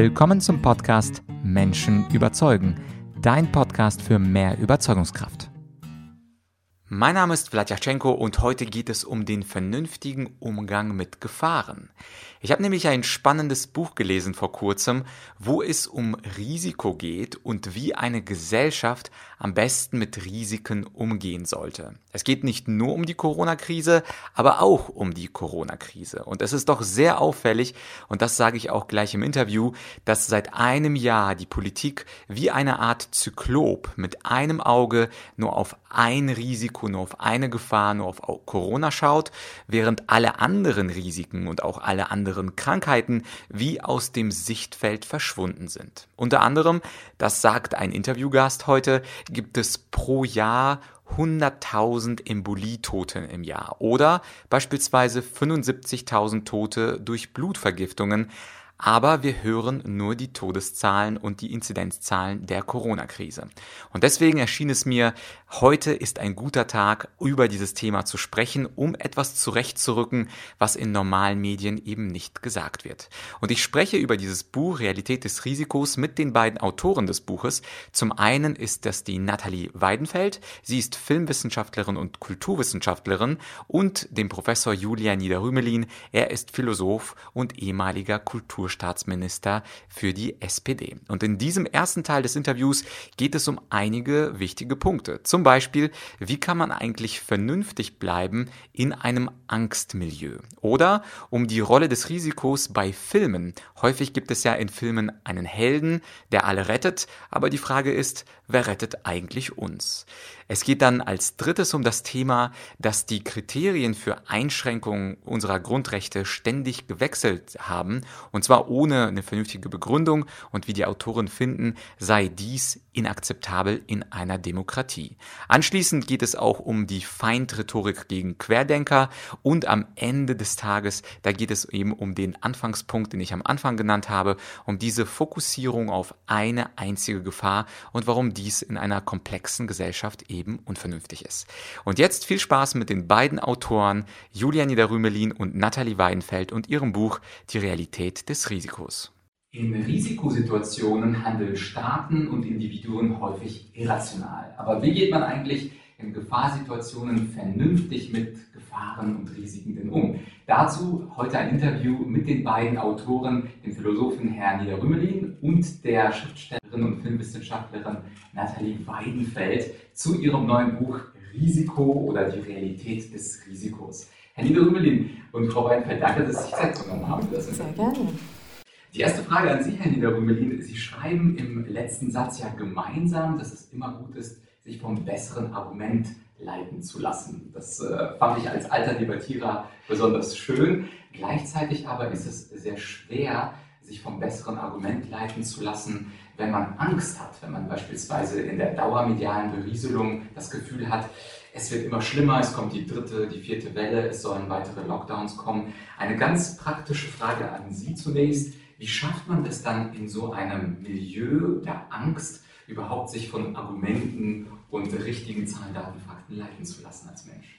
Willkommen zum Podcast Menschen überzeugen, dein Podcast für mehr Überzeugungskraft. Mein Name ist Vladyachenko und heute geht es um den vernünftigen Umgang mit Gefahren. Ich habe nämlich ein spannendes Buch gelesen vor kurzem, wo es um Risiko geht und wie eine Gesellschaft am besten mit Risiken umgehen sollte. Es geht nicht nur um die Corona-Krise, aber auch um die Corona-Krise. Und es ist doch sehr auffällig, und das sage ich auch gleich im Interview, dass seit einem Jahr die Politik wie eine Art Zyklop mit einem Auge nur auf ein Risiko, nur auf eine Gefahr, nur auf Corona schaut, während alle anderen Risiken und auch alle anderen Krankheiten wie aus dem Sichtfeld verschwunden sind. Unter anderem, das sagt ein Interviewgast heute, gibt es pro Jahr 100.000 Embolietote im Jahr oder beispielsweise 75.000 Tote durch Blutvergiftungen aber wir hören nur die Todeszahlen und die Inzidenzzahlen der Corona-Krise. Und deswegen erschien es mir, heute ist ein guter Tag, über dieses Thema zu sprechen, um etwas zurechtzurücken, was in normalen Medien eben nicht gesagt wird. Und ich spreche über dieses Buch Realität des Risikos mit den beiden Autoren des Buches. Zum einen ist das die Nathalie Weidenfeld. Sie ist Filmwissenschaftlerin und Kulturwissenschaftlerin und dem Professor Julian Niederrümelin. Er ist Philosoph und ehemaliger Kultur Kulturstaatsminister für die SPD. Und in diesem ersten Teil des Interviews geht es um einige wichtige Punkte. Zum Beispiel, wie kann man eigentlich vernünftig bleiben in einem Angstmilieu? Oder um die Rolle des Risikos bei Filmen. Häufig gibt es ja in Filmen einen Helden, der alle rettet, aber die Frage ist, wer rettet eigentlich uns? Es geht dann als drittes um das Thema, dass die Kriterien für Einschränkungen unserer Grundrechte ständig gewechselt haben, und zwar ohne eine vernünftige Begründung, und wie die Autoren finden, sei dies inakzeptabel in einer Demokratie. Anschließend geht es auch um die Feindrhetorik gegen Querdenker und am Ende des Tages, da geht es eben um den Anfangspunkt, den ich am Anfang genannt habe, um diese Fokussierung auf eine einzige Gefahr und warum dies in einer komplexen Gesellschaft eben unvernünftig ist. Und jetzt viel Spaß mit den beiden Autoren Julian Niederrümelin und Nathalie Weidenfeld und ihrem Buch Die Realität des Risikos. In Risikosituationen handeln Staaten und Individuen häufig irrational. Aber wie geht man eigentlich in Gefahrsituationen vernünftig mit Gefahren und Risiken denn um? Dazu heute ein Interview mit den beiden Autoren, dem Philosophen Herrn Niederrümelin und der Schriftstellerin und Filmwissenschaftlerin Nathalie Weidenfeld zu ihrem neuen Buch Risiko oder die Realität des Risikos. Herr Niederrümelin und Frau Weidenfeld, danke, dass Sie sich Zeit genommen haben für das Interview. Sehr gerne. Die erste Frage an Sie, Herr Niederrümelin. Sie schreiben im letzten Satz ja gemeinsam, dass es immer gut ist, sich vom besseren Argument leiten zu lassen. Das äh, fand ich als alter Debattierer besonders schön. Gleichzeitig aber ist es sehr schwer, sich vom besseren Argument leiten zu lassen, wenn man Angst hat, wenn man beispielsweise in der dauermedialen Berieselung das Gefühl hat, es wird immer schlimmer, es kommt die dritte, die vierte Welle, es sollen weitere Lockdowns kommen. Eine ganz praktische Frage an Sie zunächst. Wie schafft man es dann in so einem Milieu der Angst, überhaupt sich von Argumenten und richtigen Zahlen, Daten, Fakten leiten zu lassen als Mensch.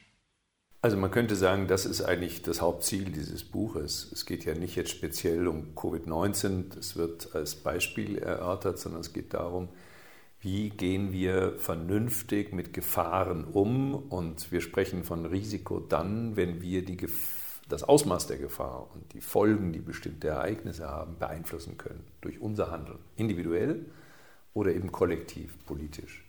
Also man könnte sagen, das ist eigentlich das Hauptziel dieses Buches. Es geht ja nicht jetzt speziell um Covid-19, das wird als Beispiel erörtert, sondern es geht darum, wie gehen wir vernünftig mit Gefahren um und wir sprechen von Risiko dann, wenn wir die das Ausmaß der Gefahr und die Folgen, die bestimmte Ereignisse haben, beeinflussen können durch unser Handeln, individuell oder eben kollektiv, politisch.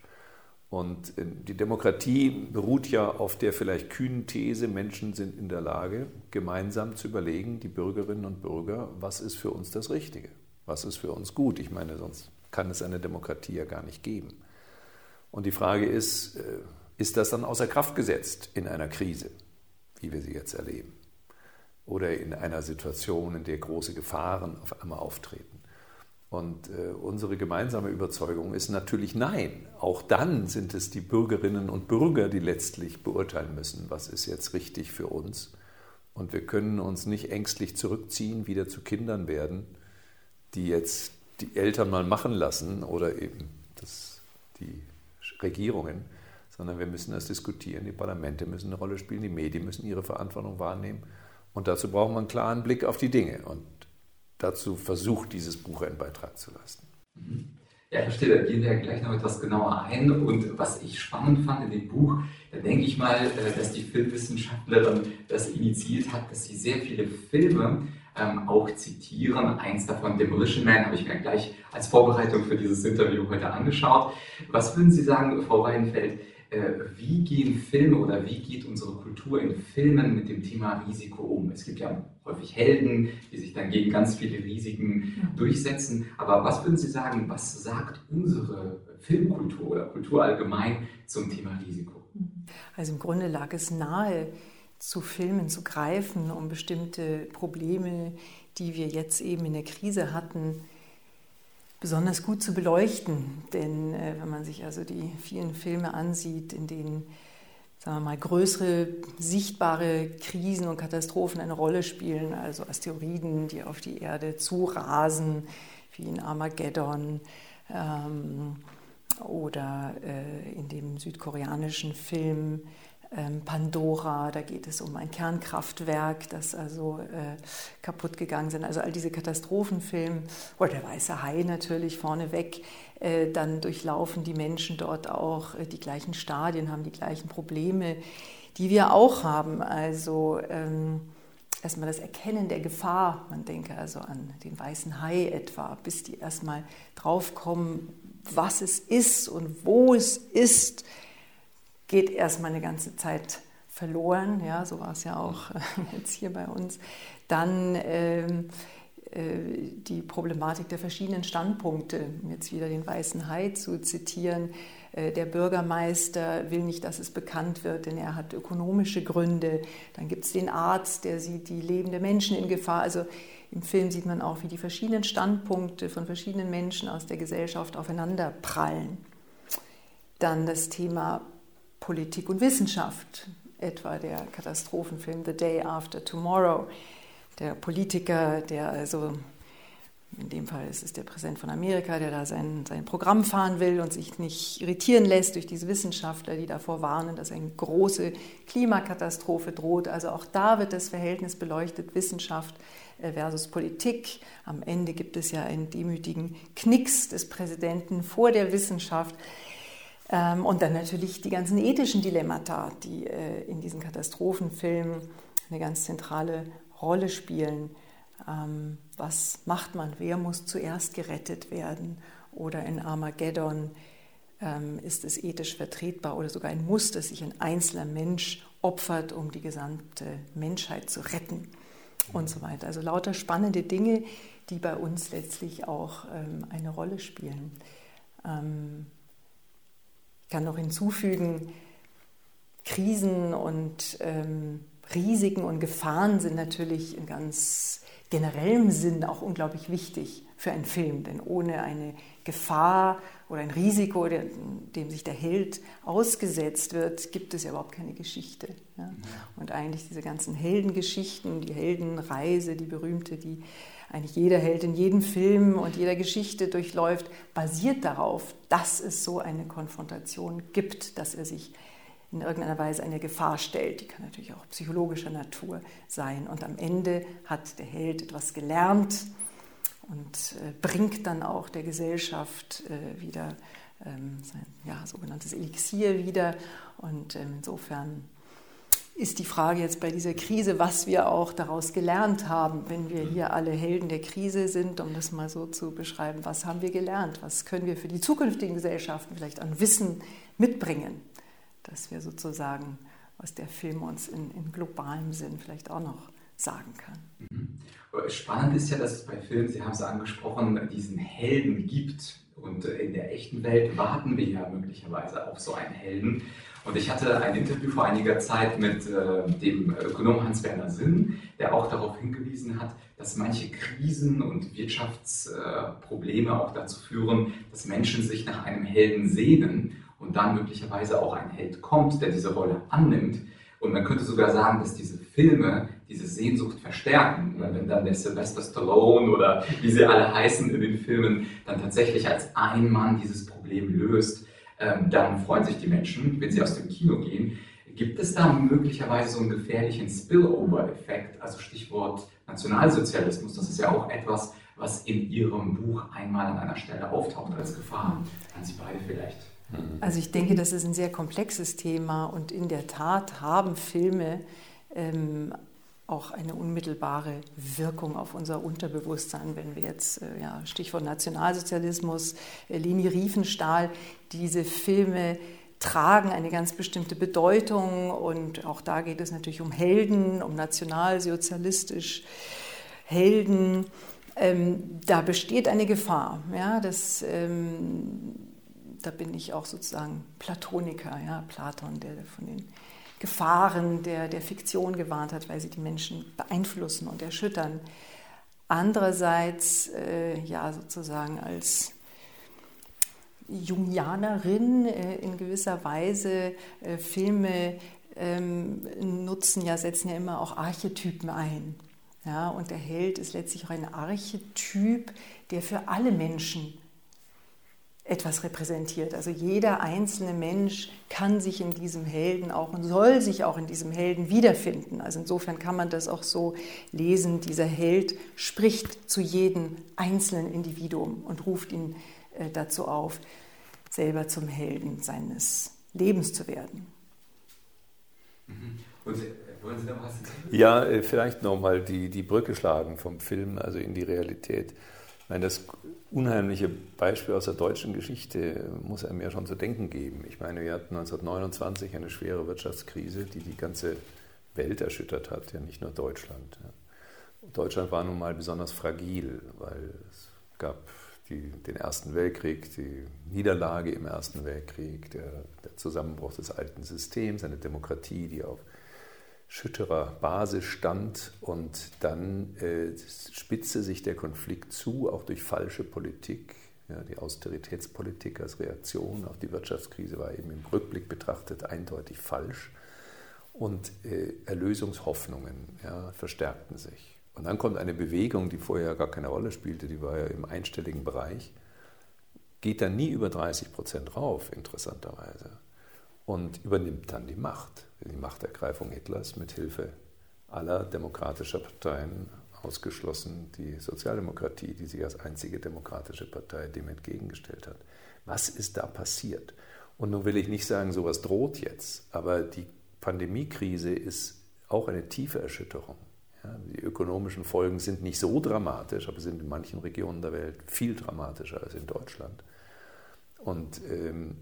Und äh, die Demokratie beruht ja auf der vielleicht kühnen These, Menschen sind in der Lage, gemeinsam zu überlegen, die Bürgerinnen und Bürger, was ist für uns das Richtige, was ist für uns gut. Ich meine, sonst kann es eine Demokratie ja gar nicht geben. Und die Frage ist, äh, ist das dann außer Kraft gesetzt in einer Krise, wie wir sie jetzt erleben? Oder in einer Situation, in der große Gefahren auf einmal auftreten? Und äh, unsere gemeinsame Überzeugung ist natürlich nein. Auch dann sind es die Bürgerinnen und Bürger, die letztlich beurteilen müssen, was ist jetzt richtig für uns. Und wir können uns nicht ängstlich zurückziehen, wieder zu Kindern werden, die jetzt die Eltern mal machen lassen oder eben das, die Regierungen, sondern wir müssen das diskutieren. Die Parlamente müssen eine Rolle spielen, die Medien müssen ihre Verantwortung wahrnehmen. Und dazu brauchen wir einen klaren Blick auf die Dinge. Und dazu versucht, dieses Buch einen Beitrag zu leisten. Ja, verstehe, da gehen wir gleich noch etwas genauer ein. Und was ich spannend fand in dem Buch, da denke ich mal, äh, dass die Filmwissenschaftlerin das initiiert hat, dass sie sehr viele Filme ähm, auch zitieren. Eins davon, Demolition Man, habe ich mir gleich als Vorbereitung für dieses Interview heute angeschaut. Was würden Sie sagen, Frau Weidenfeld, wie gehen Filme oder wie geht unsere Kultur in Filmen mit dem Thema Risiko um? Es gibt ja häufig Helden, die sich dann gegen ganz viele Risiken durchsetzen. Aber was würden Sie sagen, was sagt unsere Filmkultur oder Kultur allgemein zum Thema Risiko? Also im Grunde lag es nahe, zu Filmen zu greifen, um bestimmte Probleme, die wir jetzt eben in der Krise hatten, besonders gut zu beleuchten. Denn äh, wenn man sich also die vielen Filme ansieht, in denen sagen wir mal, größere sichtbare Krisen und Katastrophen eine Rolle spielen, also Asteroiden, die auf die Erde zurasen, wie in Armageddon ähm, oder äh, in dem südkoreanischen Film Pandora, da geht es um ein Kernkraftwerk, das also äh, kaputt gegangen sind. Also all diese Katastrophenfilme, oder der Weiße Hai natürlich vorneweg, äh, dann durchlaufen die Menschen dort auch äh, die gleichen Stadien, haben die gleichen Probleme, die wir auch haben. Also ähm, erstmal das Erkennen der Gefahr, man denke also an den Weißen Hai etwa, bis die erstmal draufkommen, was es ist und wo es ist geht erstmal eine ganze Zeit verloren. Ja, so war es ja auch jetzt hier bei uns. Dann ähm, äh, die Problematik der verschiedenen Standpunkte, um jetzt wieder den Weißen Hai zu zitieren. Äh, der Bürgermeister will nicht, dass es bekannt wird, denn er hat ökonomische Gründe. Dann gibt es den Arzt, der sieht die lebende Menschen in Gefahr. Also im Film sieht man auch, wie die verschiedenen Standpunkte von verschiedenen Menschen aus der Gesellschaft aufeinander prallen. Dann das Thema Politik und Wissenschaft, etwa der Katastrophenfilm The Day After Tomorrow. Der Politiker, der also, in dem Fall ist es der Präsident von Amerika, der da sein, sein Programm fahren will und sich nicht irritieren lässt durch diese Wissenschaftler, die davor warnen, dass eine große Klimakatastrophe droht. Also auch da wird das Verhältnis beleuchtet, Wissenschaft versus Politik. Am Ende gibt es ja einen demütigen Knicks des Präsidenten vor der Wissenschaft. Ähm, und dann natürlich die ganzen ethischen Dilemmata, die äh, in diesen Katastrophenfilmen eine ganz zentrale Rolle spielen. Ähm, was macht man? Wer muss zuerst gerettet werden? Oder in Armageddon ähm, ist es ethisch vertretbar oder sogar ein Muss, dass sich ein einzelner Mensch opfert, um die gesamte Menschheit zu retten und so weiter. Also lauter spannende Dinge, die bei uns letztlich auch eine Rolle spielen kann noch hinzufügen, Krisen und ähm, Risiken und Gefahren sind natürlich in ganz generellem Sinn auch unglaublich wichtig für einen Film, denn ohne eine Gefahr oder ein Risiko, dem sich der Held ausgesetzt wird, gibt es ja überhaupt keine Geschichte. Ja? Und eigentlich diese ganzen Heldengeschichten, die Heldenreise, die berühmte, die eigentlich jeder Held in jedem Film und jeder Geschichte durchläuft, basiert darauf, dass es so eine Konfrontation gibt, dass er sich in irgendeiner Weise eine Gefahr stellt. Die kann natürlich auch psychologischer Natur sein. Und am Ende hat der Held etwas gelernt und äh, bringt dann auch der Gesellschaft äh, wieder ähm, sein ja, sogenanntes Elixier wieder. Und ähm, insofern ist die Frage jetzt bei dieser Krise, was wir auch daraus gelernt haben, wenn wir hier alle Helden der Krise sind, um das mal so zu beschreiben. Was haben wir gelernt? Was können wir für die zukünftigen Gesellschaften vielleicht an Wissen mitbringen, dass wir sozusagen, was der Film uns in, in globalem Sinn vielleicht auch noch sagen kann? Mhm. Spannend ist ja, dass es bei Filmen, Sie haben es angesprochen, diesen Helden gibt. Und in der echten Welt warten wir ja möglicherweise auf so einen Helden. Und ich hatte ein Interview vor einiger Zeit mit äh, dem Ökonom Hans-Werner Sinn, der auch darauf hingewiesen hat, dass manche Krisen und Wirtschaftsprobleme äh, auch dazu führen, dass Menschen sich nach einem Helden sehnen und dann möglicherweise auch ein Held kommt, der diese Rolle annimmt. Und man könnte sogar sagen, dass diese Filme diese Sehnsucht verstärken. Wenn dann der Sylvester Stallone oder wie sie alle heißen in den Filmen dann tatsächlich als ein Mann dieses Problem löst, dann freuen sich die Menschen, wenn sie aus dem Kino gehen. Gibt es da möglicherweise so einen gefährlichen Spillover-Effekt, also Stichwort Nationalsozialismus? Das ist ja auch etwas, was in Ihrem Buch einmal an einer Stelle auftaucht als Gefahr. An Sie beide vielleicht. Also ich denke, das ist ein sehr komplexes Thema und in der Tat haben Filme ähm, auch eine unmittelbare Wirkung auf unser Unterbewusstsein, wenn wir jetzt, äh, ja, Stichwort Nationalsozialismus, äh, Leni Riefenstahl, diese Filme tragen eine ganz bestimmte Bedeutung und auch da geht es natürlich um Helden, um nationalsozialistisch Helden. Ähm, da besteht eine Gefahr. Ja, das, ähm, da bin ich auch sozusagen Platoniker, ja, Platon, der von den Gefahren der, der Fiktion gewarnt hat, weil sie die Menschen beeinflussen und erschüttern. Andererseits, äh, ja, sozusagen als Jungianerin äh, in gewisser Weise äh, Filme ähm, nutzen ja, setzen ja immer auch Archetypen ein. Ja, und der Held ist letztlich auch ein Archetyp, der für alle Menschen etwas repräsentiert. Also jeder einzelne Mensch kann sich in diesem Helden auch und soll sich auch in diesem Helden wiederfinden. Also insofern kann man das auch so lesen. Dieser Held spricht zu jedem einzelnen Individuum und ruft ihn äh, dazu auf, selber zum Helden seines Lebens zu werden. Mhm. Und wollen Sie noch was Ja, äh, vielleicht nochmal die, die Brücke schlagen vom Film, also in die Realität. Meine, das unheimliche Beispiel aus der deutschen Geschichte muss einem ja schon zu denken geben. Ich meine, wir hatten 1929 eine schwere Wirtschaftskrise, die die ganze Welt erschüttert hat, ja nicht nur Deutschland. Deutschland war nun mal besonders fragil, weil es gab die, den Ersten Weltkrieg, die Niederlage im Ersten Weltkrieg, der, der Zusammenbruch des alten Systems, eine Demokratie, die auf schütterer Basis stand und dann äh, spitzte sich der Konflikt zu, auch durch falsche Politik. Ja, die Austeritätspolitik als Reaktion auf die Wirtschaftskrise war eben im Rückblick betrachtet eindeutig falsch. Und äh, Erlösungshoffnungen ja, verstärkten sich. Und dann kommt eine Bewegung, die vorher gar keine Rolle spielte, die war ja im einstelligen Bereich, geht dann nie über 30 Prozent rauf, interessanterweise, und übernimmt dann die Macht, die Machtergreifung Hitlers mit Hilfe aller demokratischer Parteien, ausgeschlossen die Sozialdemokratie, die sich als einzige demokratische Partei dem entgegengestellt hat. Was ist da passiert? Und nun will ich nicht sagen, sowas droht jetzt, aber die Pandemiekrise ist auch eine tiefe Erschütterung. Ja, die ökonomischen Folgen sind nicht so dramatisch, aber sind in manchen Regionen der Welt viel dramatischer als in Deutschland. Und ähm,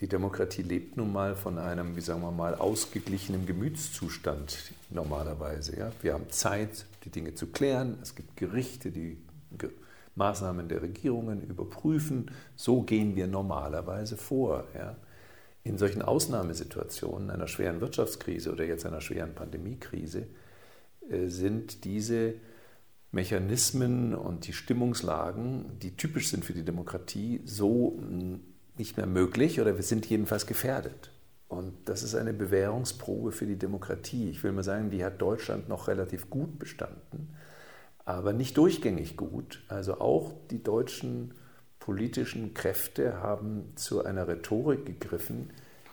die Demokratie lebt nun mal von einem, wie sagen wir mal, ausgeglichenen Gemütszustand normalerweise. Ja? Wir haben Zeit, die Dinge zu klären. Es gibt Gerichte, die Maßnahmen der Regierungen überprüfen. So gehen wir normalerweise vor. Ja? In solchen Ausnahmesituationen, einer schweren Wirtschaftskrise oder jetzt einer schweren Pandemiekrise, äh, sind diese Mechanismen und die Stimmungslagen, die typisch sind für die Demokratie, so nicht mehr möglich oder wir sind jedenfalls gefährdet. Und das ist eine Bewährungsprobe für die Demokratie. Ich will mal sagen, die hat Deutschland noch relativ gut bestanden, aber nicht durchgängig gut. Also auch die deutschen politischen Kräfte haben zu einer Rhetorik gegriffen,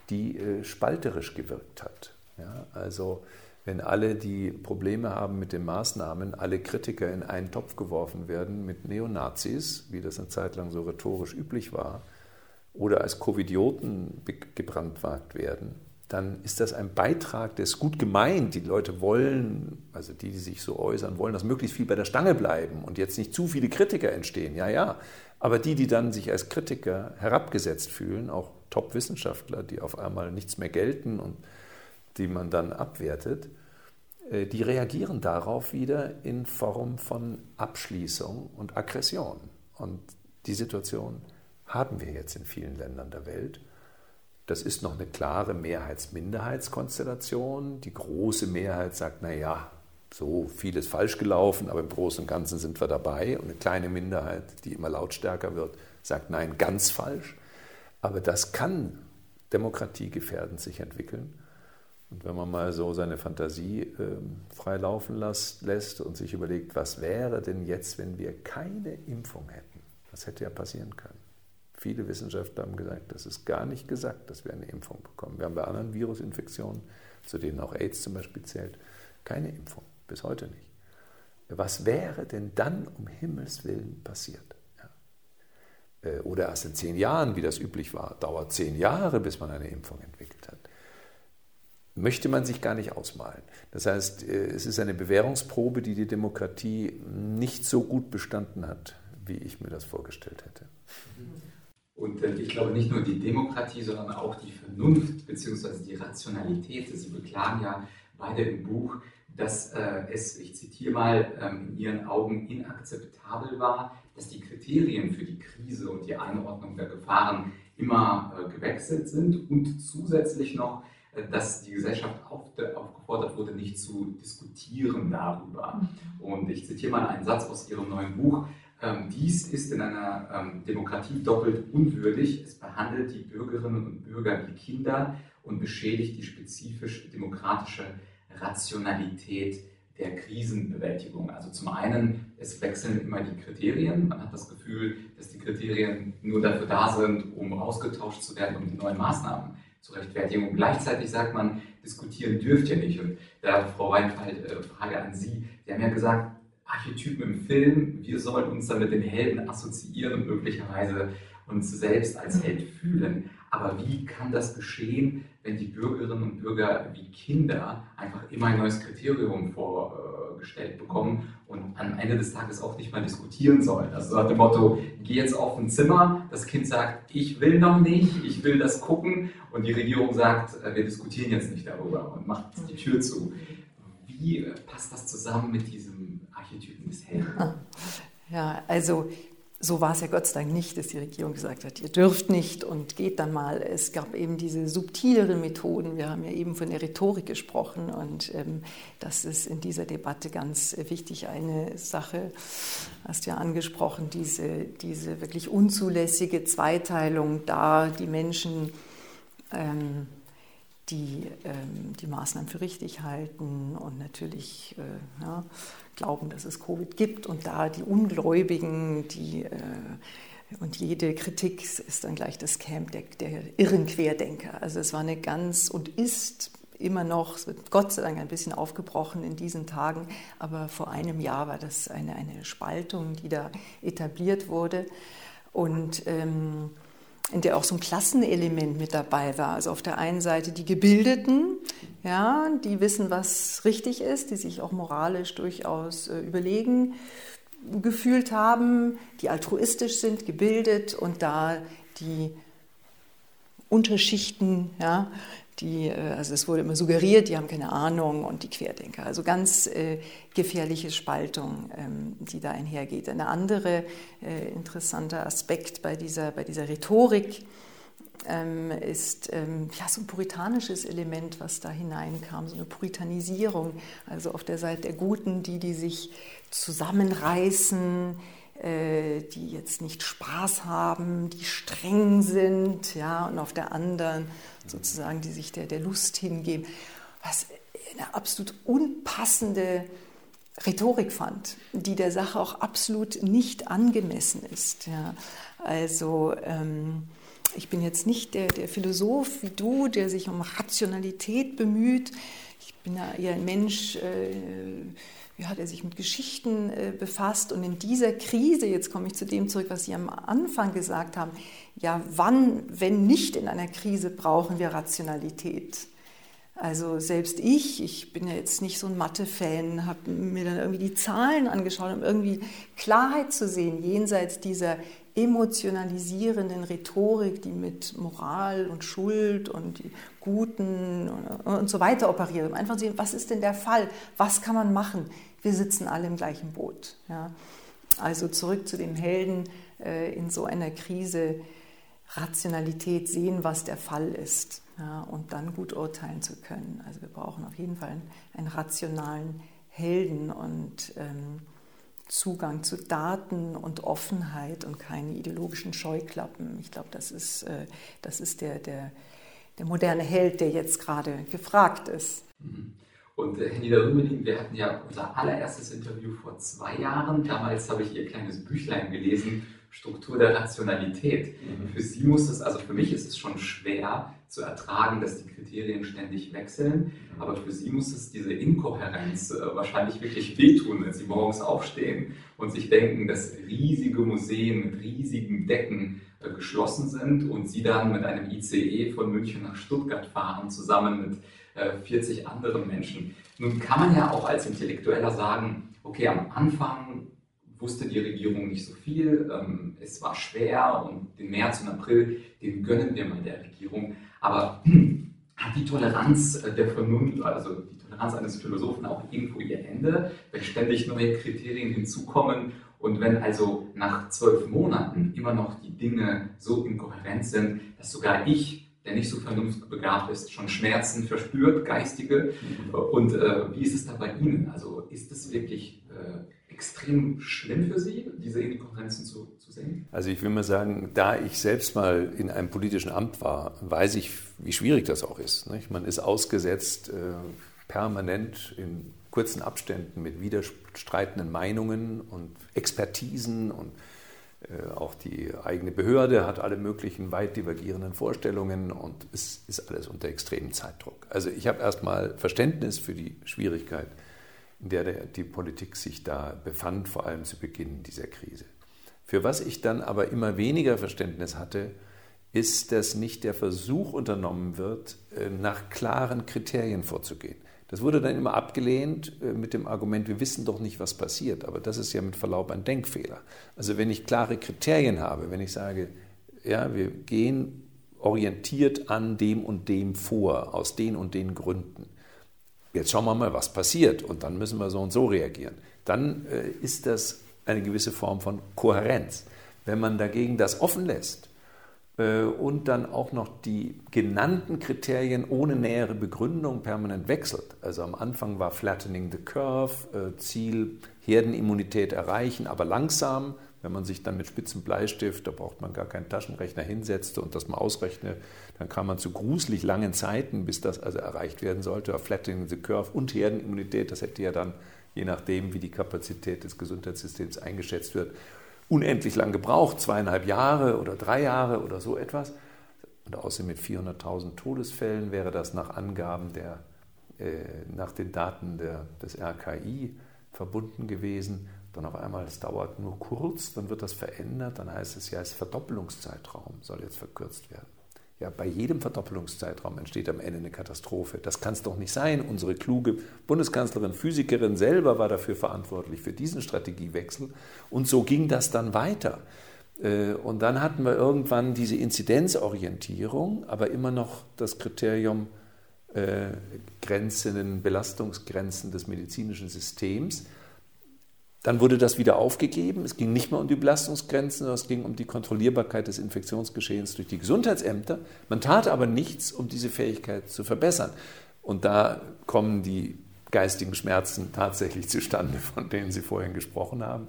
die äh, spalterisch gewirkt hat. Ja, also wenn alle, die Probleme haben mit den Maßnahmen, alle Kritiker in einen Topf geworfen werden mit Neonazis, wie das eine Zeit lang so rhetorisch üblich war, oder als Covidioten gebrandmarkt werden, dann ist das ein Beitrag, der ist gut gemeint. Die Leute wollen, also die, die sich so äußern, wollen, dass möglichst viel bei der Stange bleiben und jetzt nicht zu viele Kritiker entstehen. Ja, ja. Aber die, die dann sich als Kritiker herabgesetzt fühlen, auch Top-Wissenschaftler, die auf einmal nichts mehr gelten und die man dann abwertet, äh, die reagieren darauf wieder in Form von Abschließung und Aggression. Und die Situation haben wir jetzt in vielen Ländern der Welt. Das ist noch eine klare Mehrheits-Minderheitskonstellation. Die große Mehrheit sagt, naja, so vieles falsch gelaufen, aber im Großen und Ganzen sind wir dabei. Und eine kleine Minderheit, die immer lautstärker wird, sagt, nein, ganz falsch. Aber das kann demokratiegefährdend sich entwickeln. Und wenn man mal so seine Fantasie äh, frei laufen lässt und sich überlegt, was wäre denn jetzt, wenn wir keine Impfung hätten? Was hätte ja passieren können? Viele Wissenschaftler haben gesagt, das ist gar nicht gesagt, dass wir eine Impfung bekommen. Wir haben bei anderen Virusinfektionen, zu denen auch AIDS zum Beispiel zählt, keine Impfung. Bis heute nicht. Was wäre denn dann um Himmels Willen passiert? Äh, oder erst in zehn Jahren, wie das üblich war, dauert zehn Jahre, bis man eine Impfung entwickelt hat. Möchte man sich gar nicht ausmalen. Das heißt, äh, es ist eine Bewährungsprobe, die die Demokratie nicht so gut bestanden hat, wie ich mir das vorgestellt hätte. Und äh, ich glaube nicht nur die Demokratie, sondern auch die Vernunft bzw. die Rationalität. Sie beklagen ja beide im Buch, dass äh, es, ich zitiere mal, ähm, in ihren Augen inakzeptabel war, dass die Kriterien für die Krise und die Einordnung der Gefahren immer äh, gewechselt sind und zusätzlich noch, dass die Gesellschaft auf, aufgefordert wurde, nicht zu diskutieren darüber. Mhm. Und ich zitiere mal einen Satz aus ihrem neuen Buch. Ähm, dies ist in einer ähm, Demokratie doppelt unwürdig. Es behandelt die Bürgerinnen und Bürger wie Kinder und beschädigt die spezifisch demokratische Rationalität der Krisenbewältigung. Also zum einen, es wechseln immer die Kriterien. Man hat das Gefühl, dass die Kriterien nur dafür da sind, um ausgetauscht zu werden, um die neuen Maßnahmen zu rechtfertigen. Und gleichzeitig sagt man, diskutieren dürft ihr nicht. Und da, Frau Reinfeld, äh, Frage an Sie. Sie haben ja gesagt, Archetypen im Film, wir sollen uns dann mit den Helden assoziieren und möglicherweise uns selbst als Held fühlen. Aber wie kann das geschehen, wenn die Bürgerinnen und Bürger wie Kinder einfach immer ein neues Kriterium vorgestellt bekommen und am Ende des Tages auch nicht mal diskutieren sollen? Also nach dem Motto, geh jetzt auf ein Zimmer, das Kind sagt, ich will noch nicht, ich will das gucken und die Regierung sagt, äh, wir diskutieren jetzt nicht darüber und macht die Tür zu. Wie passt das zusammen mit diesem Archetypen Helden? Ja, also so war es ja Gott sei Dank nicht, dass die Regierung gesagt hat, ihr dürft nicht und geht dann mal. Es gab eben diese subtileren Methoden. Wir haben ja eben von der Rhetorik gesprochen und ähm, das ist in dieser Debatte ganz wichtig. Eine Sache hast du ja angesprochen, diese, diese wirklich unzulässige Zweiteilung, da die Menschen ähm, die ähm, die Maßnahmen für richtig halten und natürlich äh, ja, glauben, dass es Covid gibt und da die Ungläubigen, die äh, und jede Kritik ist dann gleich das Camp der, der irren Querdenker. Also es war eine ganz und ist immer noch, es wird Gott sei Dank ein bisschen aufgebrochen in diesen Tagen, aber vor einem Jahr war das eine, eine Spaltung, die da etabliert wurde. Und ähm, in der auch so ein Klassenelement mit dabei war. Also auf der einen Seite die Gebildeten, ja, die wissen, was richtig ist, die sich auch moralisch durchaus äh, überlegen gefühlt haben, die altruistisch sind, gebildet und da die Unterschichten, ja, die, äh, also es wurde immer suggeriert, die haben keine Ahnung und die Querdenker. Also ganz äh, gefährliche Spaltung, ähm, die da einhergeht. Ein anderer äh, interessanter Aspekt bei dieser, bei dieser Rhetorik ähm, ist ähm, ja, so ein puritanisches Element, was da hineinkam, so eine Puritanisierung. Also auf der Seite der Guten, die, die sich zusammenreißen, die jetzt nicht Spaß haben, die streng sind, ja, und auf der anderen sozusagen, die sich der, der Lust hingeben, was eine absolut unpassende Rhetorik fand, die der Sache auch absolut nicht angemessen ist. Ja. Also ähm, ich bin jetzt nicht der, der Philosoph wie du, der sich um Rationalität bemüht. Ich bin ja eher ein Mensch, äh, wie hat er sich mit Geschichten äh, befasst. Und in dieser Krise, jetzt komme ich zu dem zurück, was Sie am Anfang gesagt haben, ja, wann, wenn nicht in einer Krise, brauchen wir Rationalität? Also selbst ich, ich bin ja jetzt nicht so ein Mathe-Fan, habe mir dann irgendwie die Zahlen angeschaut, um irgendwie Klarheit zu sehen, jenseits dieser emotionalisierenden Rhetorik, die mit Moral und Schuld und die Guten und so weiter operiert. Um einfach zu sehen, was ist denn der Fall? Was kann man machen? Wir sitzen alle im gleichen Boot. Ja. Also zurück zu dem Helden äh, in so einer Krise, Rationalität sehen, was der Fall ist ja, und dann gut urteilen zu können. Also wir brauchen auf jeden Fall einen, einen rationalen Helden und ähm, Zugang zu Daten und Offenheit und keine ideologischen Scheuklappen. Ich glaube, das ist, äh, das ist der, der, der moderne Held, der jetzt gerade gefragt ist. Mhm. Und äh, Niederrümelin, wir hatten ja unser allererstes Interview vor zwei Jahren. Damals habe ich Ihr kleines Büchlein gelesen Struktur der Rationalität. Mhm. Für Sie muss es, also für mich ist es schon schwer zu ertragen, dass die Kriterien ständig wechseln, mhm. aber für Sie muss es diese Inkohärenz äh, wahrscheinlich wirklich wehtun, wenn Sie morgens aufstehen und sich denken, dass riesige Museen mit riesigen Decken äh, geschlossen sind und Sie dann mit einem ICE von München nach Stuttgart fahren, zusammen mit 40 äh, anderen Menschen. Nun kann man ja auch als Intellektueller sagen, okay, am Anfang wusste die Regierung nicht so viel, ähm, es war schwer und den März und April, den gönnen wir mal der Regierung. Aber hat die Toleranz äh, der Vernunft, also die Toleranz eines Philosophen auch irgendwo ihr Ende, wenn ständig neue Kriterien hinzukommen und wenn also nach zwölf Monaten immer noch die Dinge so inkohärent sind, dass sogar ich der nicht so vernunftbegabt ist, schon Schmerzen verspürt, geistige. Und äh, wie ist es da bei Ihnen? Also ist es wirklich äh, extrem schlimm für Sie, diese Inkohärenzen zu, zu sehen? Also ich will mal sagen, da ich selbst mal in einem politischen Amt war, weiß ich, wie schwierig das auch ist. Nicht? Man ist ausgesetzt äh, permanent in kurzen Abständen mit widerstreitenden Meinungen und Expertisen und auch die eigene Behörde hat alle möglichen weit divergierenden Vorstellungen und es ist alles unter extremem Zeitdruck. Also ich habe erstmal Verständnis für die Schwierigkeit, in der die Politik sich da befand, vor allem zu Beginn dieser Krise. Für was ich dann aber immer weniger Verständnis hatte, ist, dass nicht der Versuch unternommen wird, äh, nach klaren Kriterien vorzugehen. Das wurde dann immer abgelehnt äh, mit dem Argument, wir wissen doch nicht, was passiert. Aber das ist ja mit Verlaub ein Denkfehler. Also wenn ich klare Kriterien habe, wenn ich sage, ja, wir gehen orientiert an dem und dem vor, aus den und den Gründen. Jetzt schauen wir mal, was passiert und dann müssen wir so und so reagieren. Dann äh, ist das eine gewisse Form von Kohärenz. Wenn man dagegen das offen lässt, und dann auch noch die genannten Kriterien ohne nähere Begründung permanent wechselt. Also am Anfang war Flattening the Curve, äh, Ziel Herdenimmunität erreichen, aber langsam. Wenn man sich dann mit spitzem Bleistift, da braucht man gar keinen Taschenrechner, hinsetzte und das mal ausrechnet, dann kam man zu gruselig langen Zeiten, bis das also erreicht werden sollte. Flattening the Curve und Herdenimmunität, das hätte ja dann, je nachdem, wie die Kapazität des Gesundheitssystems eingeschätzt wird, unendlich lang gebraucht, zweieinhalb Jahre oder drei Jahre oder so etwas. Und außerdem mit 400.000 Todesfällen wäre das nach Angaben der, äh, nach den Daten der, des RKI verbunden gewesen. Dann auf einmal, es dauert nur kurz, dann wird das verändert, dann heißt es ja, es Verdoppelungszeitraum soll jetzt verkürzt werden. Ja, bei jedem Verdoppelungszeitraum entsteht am Ende eine Katastrophe. Das kann es doch nicht sein. Unsere kluge Bundeskanzlerin, Physikerin selber war dafür verantwortlich, für diesen Strategiewechsel. Und so ging das dann weiter. Äh, und dann hatten wir irgendwann diese Inzidenzorientierung, aber immer noch das Kriterium äh, Grenzen, Belastungsgrenzen des medizinischen Systems. Dann wurde das wieder aufgegeben. Es ging nicht mehr um die Belastungsgrenzen, sondern es ging um die Kontrollierbarkeit des Infektionsgeschehens durch die Gesundheitsämter. Man tat aber nichts, um diese Fähigkeit zu verbessern. Und da kommen die geistigen Schmerzen tatsächlich zustande, von denen Sie vorhin gesprochen haben.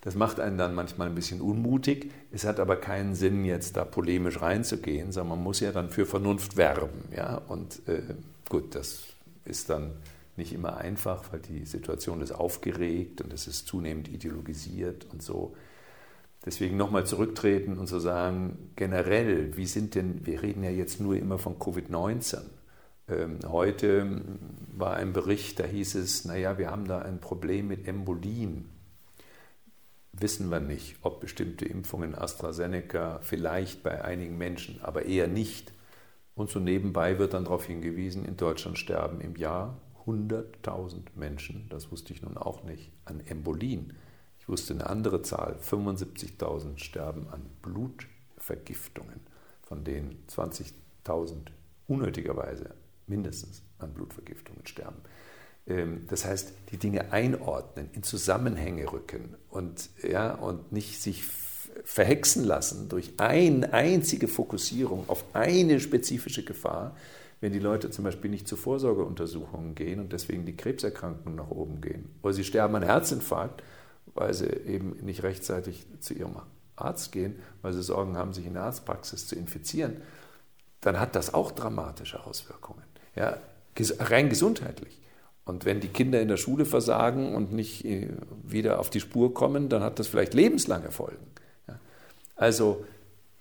Das macht einen dann manchmal ein bisschen unmutig. Es hat aber keinen Sinn, jetzt da polemisch reinzugehen, sondern man muss ja dann für Vernunft werben. Ja? Und äh, gut, das ist dann nicht immer einfach, weil die Situation ist aufgeregt und es ist zunehmend ideologisiert und so. Deswegen nochmal zurücktreten und so sagen, generell, wie sind denn, wir reden ja jetzt nur immer von Covid-19. Ähm, heute war ein Bericht, da hieß es, naja, wir haben da ein Problem mit Embolien. Wissen wir nicht, ob bestimmte Impfungen AstraZeneca vielleicht bei einigen Menschen, aber eher nicht. Und so nebenbei wird dann darauf hingewiesen, in Deutschland sterben im Jahr 100.000 Menschen, das wusste ich nun auch nicht, an Embolien. Ich wusste eine andere Zahl, 75.000 sterben an Blutvergiftungen, von denen 20.000 unnötigerweise mindestens an Blutvergiftungen sterben. Ähm, das heißt, die Dinge einordnen, in Zusammenhänge rücken und, ja, und nicht sich verhexen lassen durch eine einzige Fokussierung auf eine spezifische Gefahr, wenn die Leute zum Beispiel nicht zu Vorsorgeuntersuchungen gehen und deswegen die Krebserkrankungen nach oben gehen. Oder sie sterben an Herzinfarkt, weil sie eben nicht rechtzeitig zu ihrem Arzt gehen, weil sie Sorgen haben, sich in der Arztpraxis zu infizieren, dann hat das auch dramatische Auswirkungen. Ja, rein gesundheitlich. Und wenn die Kinder in der Schule versagen und nicht äh, wieder auf die Spur kommen, dann hat das vielleicht lebenslange Folgen. Also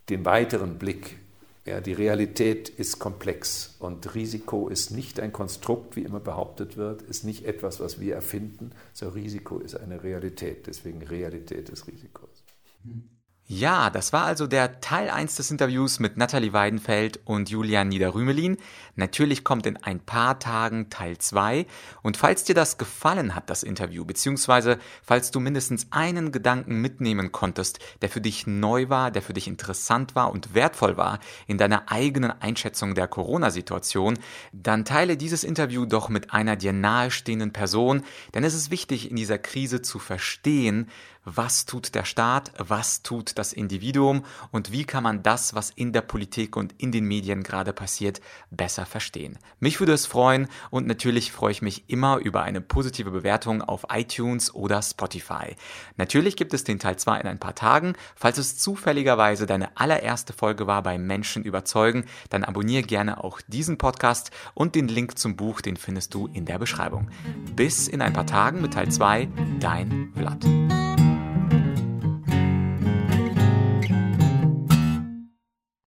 den weiteren Blick. Ja, die Realität ist komplex und Risiko ist nicht ein Konstrukt, wie immer behauptet wird, ist nicht etwas, was wir erfinden, sondern Risiko ist eine Realität. Deswegen Realität des Risikos. Mhm. Ja, das war also der Teil 1 des Interviews mit Nathalie Weidenfeld und Julian Niederrümelin. Natürlich kommt in ein paar Tagen Teil 2. Und falls dir das gefallen hat, das Interview, beziehungsweise falls du mindestens einen Gedanken mitnehmen konntest, der für dich neu war, der für dich interessant war und wertvoll war in deiner eigenen Einschätzung der Corona-Situation, dann teile dieses Interview doch mit einer dir nahestehenden Person, denn es ist wichtig, in dieser Krise zu verstehen, was tut der Staat, was tut das Individuum und wie kann man das, was in der Politik und in den Medien gerade passiert, besser verstehen. Mich würde es freuen und natürlich freue ich mich immer über eine positive Bewertung auf iTunes oder Spotify. Natürlich gibt es den Teil 2 in ein paar Tagen. Falls es zufälligerweise deine allererste Folge war bei Menschen überzeugen, dann abonniere gerne auch diesen Podcast und den Link zum Buch, den findest du in der Beschreibung. Bis in ein paar Tagen mit Teil 2, dein Vlad.